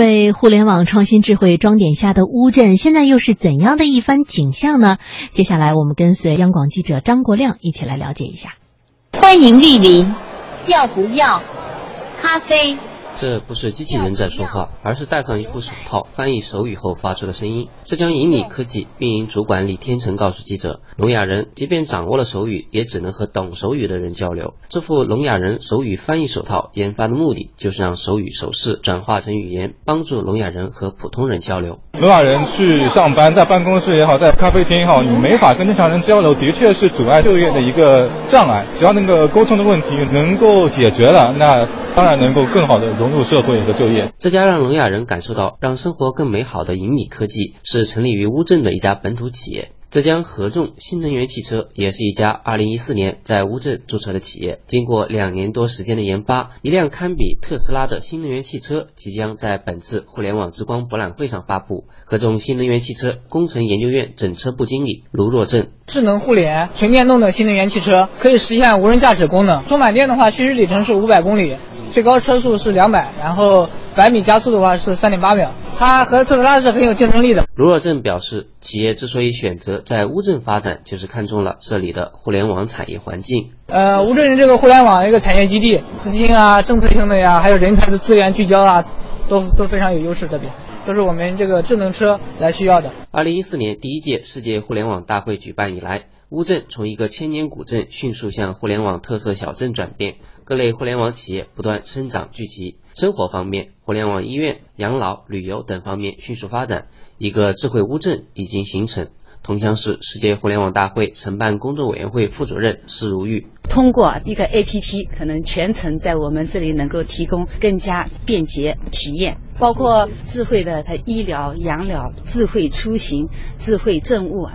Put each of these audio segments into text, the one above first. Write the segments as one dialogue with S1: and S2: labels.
S1: 被互联网创新智慧装点下的乌镇，现在又是怎样的一番景象呢？接下来，我们跟随央广记者张国亮一起来了解一下。
S2: 欢迎莅临，要不要咖啡？
S3: 这不是机器人在说话，而是戴上一副手套翻译手语后发出的声音。浙江银米科技运营主管李天成告诉记者，聋哑人即便掌握了手语，也只能和懂手语的人交流。这副聋哑人手语翻译手套研发的目的，就是让手语手势转化成语言，帮助聋哑人和普通人交流。
S4: 聋哑人去上班，在办公室也好，在咖啡厅也好，你没法跟正常人交流，的确是阻碍就业的一个障碍。只要那个沟通的问题能够解决了，那当然能够更好的融。入社会和就业，
S3: 这家让聋哑人感受到让生活更美好的银米科技是成立于乌镇的一家本土企业。浙江合众新能源汽车也是一家2014年在乌镇注册的企业。经过两年多时间的研发，一辆堪比特斯拉的新能源汽车即将在本次互联网之光博览会上发布。合众新能源汽车工程研究院整车部经理卢若正：
S5: 智能互联纯电动的新能源汽车可以实现无人驾驶功能，充满电的话，行驶里程是五百公里。最高车速是两百，然后百米加速的话是三点八秒，它和特斯拉是很有竞争力的。
S3: 卢若正表示，企业之所以选择在乌镇发展，就是看中了这里的互联网产业环境。
S5: 呃，乌镇这个互联网一个产业基地，资金啊、政策性的呀，还有人才的资源聚焦啊，都都非常有优势。这边都是我们这个智能车来需要的。
S3: 二零一四年第一届世界互联网大会举办以来。乌镇从一个千年古镇迅速向互联网特色小镇转变，各类互联网企业不断生长聚集。生活方面，互联网医院、养老、旅游等方面迅速发展，一个智慧乌镇已经形成。桐乡市世界互联网大会承办工作委员会副主任施如玉：
S6: 通过一个 APP，可能全程在我们这里能够提供更加便捷体验，包括智慧的它医疗、养老、智慧出行、智慧政务。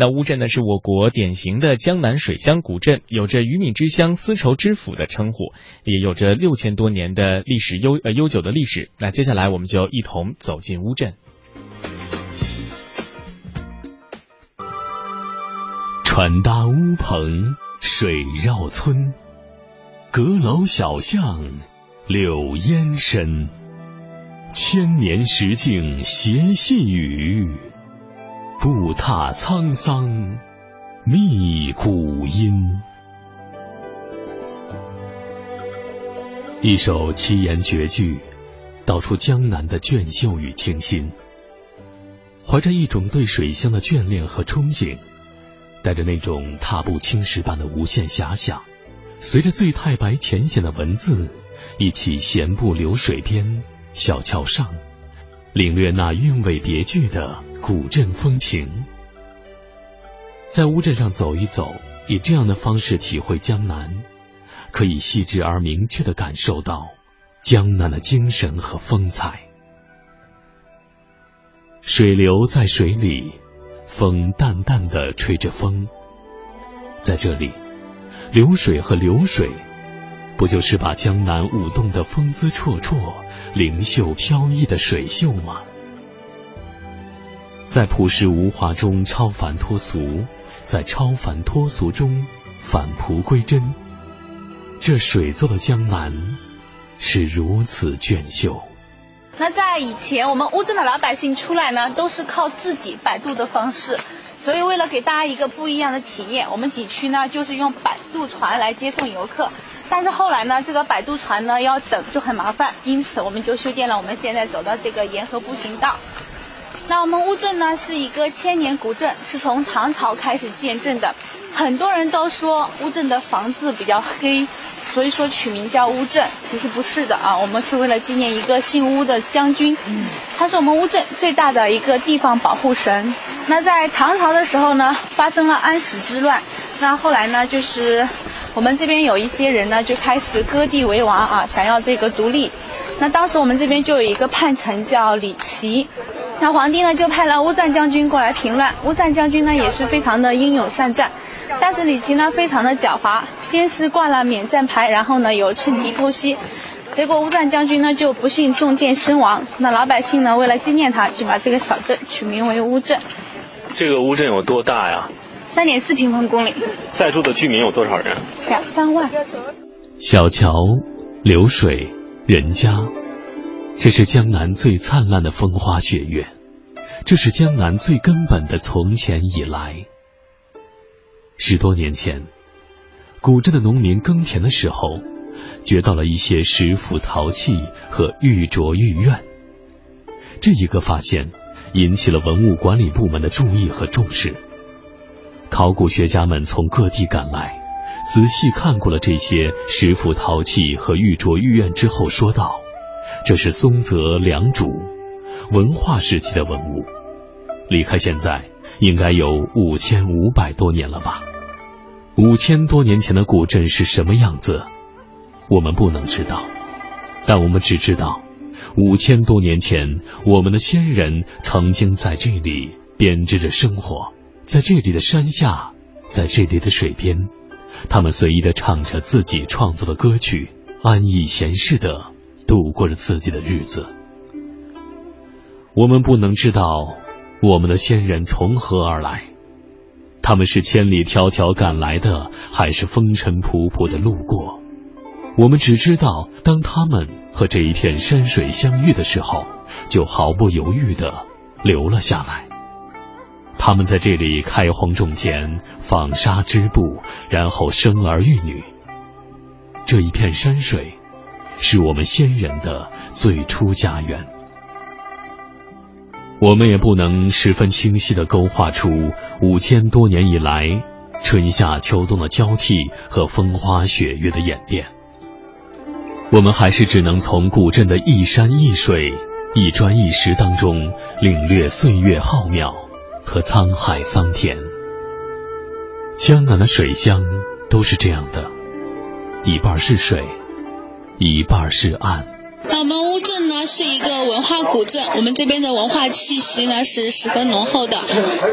S7: 那乌镇呢，是我国典型的江南水乡古镇，有着“鱼米之乡、丝绸之府”的称呼，也有着六千多年的历史悠呃悠久的历史。那接下来我们就一同走进乌镇。
S8: 船搭乌篷，水绕村，阁楼小巷，柳烟深，千年石径斜细雨。步踏沧桑，觅古音。一首七言绝句，道出江南的隽秀与清新。怀着一种对水乡的眷恋和憧憬，带着那种踏步青石般的无限遐想，随着醉太白浅显的文字，一起闲步流水边、小桥上。领略那韵味别具的古镇风情，在乌镇上走一走，以这样的方式体会江南，可以细致而明确的感受到江南的精神和风采。水流在水里，风淡淡的吹着风，在这里，流水和流水，不就是把江南舞动的风姿绰绰？灵秀飘逸的水秀吗？在朴实无华中超凡脱俗，在超凡脱俗中返璞归真。这水做的江南是如此隽秀。
S9: 那在以前，我们乌镇的老百姓出来呢，都是靠自己摆渡的方式。所以为了给大家一个不一样的体验，我们景区呢就是用摆渡船来接送游客。但是后来呢，这个摆渡船呢要等就很麻烦，因此我们就修建了我们现在走到这个沿河步行道。那我们乌镇呢是一个千年古镇，是从唐朝开始建镇的。很多人都说乌镇的房子比较黑，所以说取名叫乌镇。其实不是的啊，我们是为了纪念一个姓乌的将军，他是我们乌镇最大的一个地方保护神。那在唐朝的时候呢，发生了安史之乱，那后来呢就是。我们这边有一些人呢，就开始割地为王啊，想要这个独立。那当时我们这边就有一个叛臣叫李琦，那皇帝呢就派了乌赞将军过来平乱。乌赞将军呢也是非常的英勇善战，但是李琦呢非常的狡猾，先是挂了免战牌，然后呢又趁机偷袭，结果乌赞将军呢就不幸中箭身亡。那老百姓呢为了纪念他，就把这个小镇取名为乌镇。
S10: 这个乌镇有多大呀？
S9: 三点四平方公里，
S10: 在住的居民有多少人？
S9: 两三万。
S8: 小桥流水人家，这是江南最灿烂的风花雪月，这是江南最根本的从前以来。十多年前，古镇的农民耕田的时候，掘到了一些石斧陶器和玉镯玉苑。这一个发现引起了文物管理部门的注意和重视。考古学家们从各地赶来，仔细看过了这些石斧陶器和玉镯玉苑之后，说道：“这是松泽良渚文化时期的文物，离开现在应该有五千五百多年了吧？五千多年前的古镇是什么样子，我们不能知道，但我们只知道。”五千多年前，我们的先人曾经在这里编织着生活，在这里的山下，在这里的水边，他们随意的唱着自己创作的歌曲，安逸闲适的度过着自己的日子。我们不能知道我们的先人从何而来，他们是千里迢迢赶来的，还是风尘仆仆的路过？我们只知道，当他们和这一片山水相遇的时候，就毫不犹豫的留了下来。他们在这里开荒种田、纺纱织布，然后生儿育女。这一片山水，是我们先人的最初家园。我们也不能十分清晰的勾画出五千多年以来春夏秋冬的交替和风花雪月的演变。我们还是只能从古镇的一山一水、一砖一石当中领略岁月浩渺和沧海桑田。江南的水乡都是这样的，一半是水，一半是岸。
S9: 那我们乌镇呢是一个文化古镇，我们这边的文化气息呢是十分浓厚的。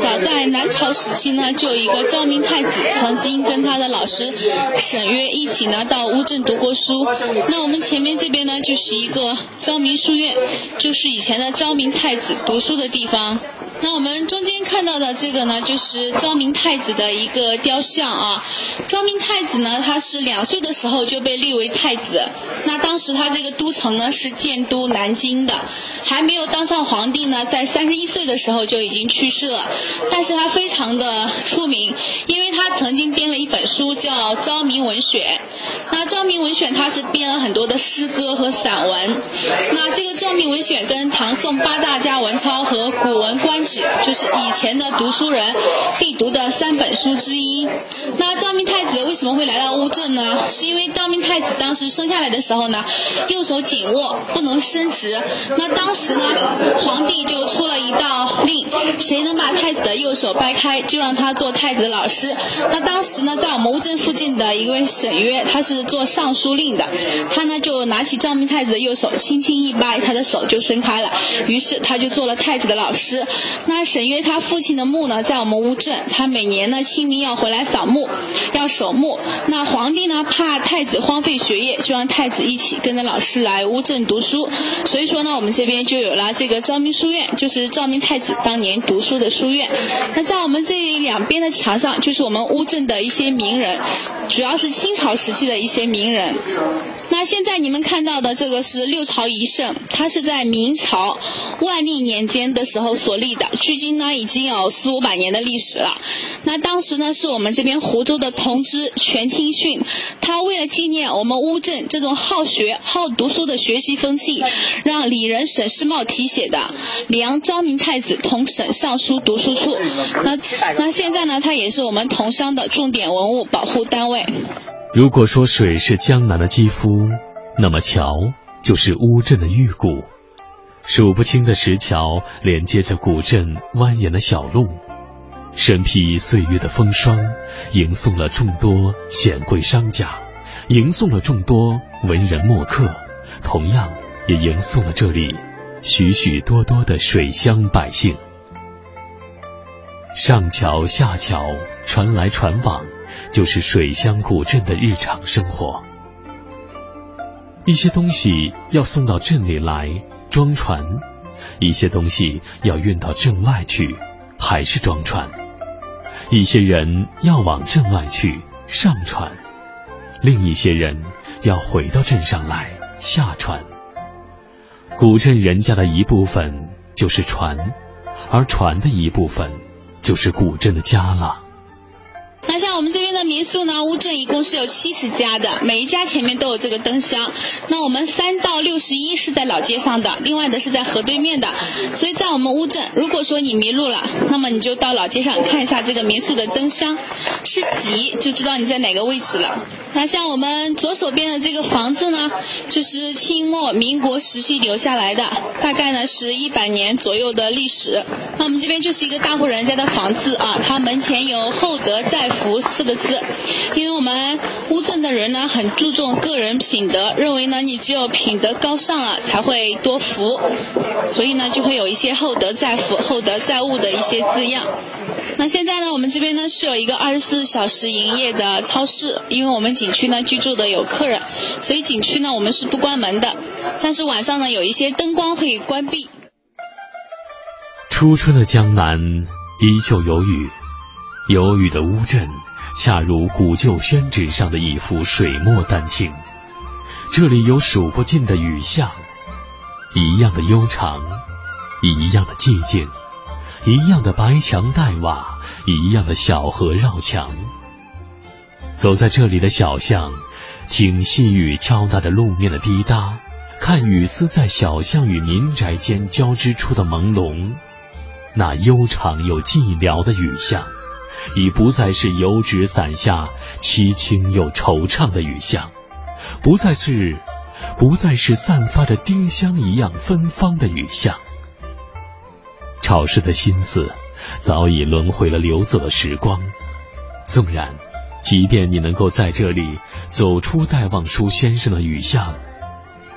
S9: 早在南朝时期呢，就有一个昭明太子曾经跟他的老师沈约一起呢到乌镇读过书。那我们前面这边呢就是一个昭明书院，就是以前的昭明太子读书的地方。那我们中间看到的这个呢，就是昭明太子的一个雕像啊。昭明太子呢，他是两岁的时候就被立为太子。那当时他这个都城呢是建都南京的，还没有当上皇帝呢，在三十一岁的时候就已经去世了。但是他非常的出名，因为他曾经编了一本书叫《昭明文选》。那《昭明文选》他是编了很多的诗歌和散文。那这个《昭明文选》跟唐宋八大家文钞和《古文观止》就是以前的读书人必读的三本书之一。那昭明太子为什么会来到乌镇呢？是因为昭明太子当时生下来的时候呢，右手紧握，不能伸直。那当时呢，皇帝就出了一道令，谁能把太子的右手掰开，就让他做太子的老师。那当时呢，在我们乌镇附近的一位沈约，他是做尚书令的，他呢就拿起昭明太子的右手，轻轻一掰，他的手就伸开了。于是他就做了太子的老师。那沈约他父亲的墓呢，在我们乌镇，他每年呢清明要回来扫墓，要守墓。那皇帝呢怕太子荒废学业，就让太子一起跟着老师来乌镇读书。所以说呢，我们这边就有了这个昭明书院，就是昭明太子当年读书的书院。那在我们这两边的墙上，就是我们乌镇的一些名人，主要是清朝时期的一些些名人。那现在你们看到的这个是六朝遗胜，它是在明朝万历年间的时候所立的，距今呢已经有四五百年的历史了。那当时呢是我们这边湖州的同知全听训，他为了纪念我们乌镇这种好学好读书的学习风气，让里人沈世茂题写的“梁昭明太子同省尚书读书处”。那那现在呢，它也是我们桐乡的重点文物保护单位。
S8: 如果说水是江南的肌肤，那么桥就是乌镇的玉骨。数不清的石桥连接着古镇蜿蜒的小路，身披岁月的风霜，迎送了众多显贵商家，迎送了众多文人墨客，同样也迎送了这里许许多多的水乡百姓。上桥下桥，船来船往，就是水乡古镇的日常生活。一些东西要送到镇里来。装船，一些东西要运到镇外去，还是装船；一些人要往镇外去，上船；另一些人要回到镇上来，下船。古镇人家的一部分就是船，而船的一部分就是古镇的家了。
S9: 那像我们这边的民宿呢，乌镇一共是有七十家的，每一家前面都有这个灯箱。那我们三到六十一是在老街上的，另外的是在河对面的。所以在我们乌镇，如果说你迷路了，那么你就到老街上看一下这个民宿的灯箱，是几就知道你在哪个位置了。那像我们左手边的这个房子呢，就是清末民国时期留下来的，大概呢是一百年左右的历史。那我们这边就是一个大户人家的房子啊，它门前有厚德载福四个字，因为我们乌镇的人呢很注重个人品德，认为呢你只有品德高尚了才会多福，所以呢就会有一些厚德载福、厚德载物的一些字样。那现在呢，我们这边呢是有一个二十四小时营业的超市，因为我们景区呢居住的有客人，所以景区呢我们是不关门的，但是晚上呢有一些灯光会关闭。
S8: 初春的江南依旧有雨，有雨的乌镇恰如古旧宣纸上的一幅水墨丹青，这里有数不尽的雨巷，一样的悠长，一样的寂静。一样的白墙黛瓦，一样的小河绕墙。走在这里的小巷，听细雨敲打着路面的滴答，看雨丝在小巷与民宅间交织出的朦胧。那悠长又寂寥的雨巷，已不再是油纸伞下凄清又惆怅的雨巷，不再是，不再是散发着丁香一样芬芳的雨巷。潮湿的心思早已轮回了流走的时光，纵然，即便你能够在这里走出戴望舒先生的雨巷，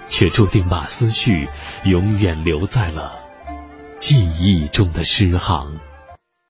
S8: 却注定把思绪永远留在了记忆中的诗行。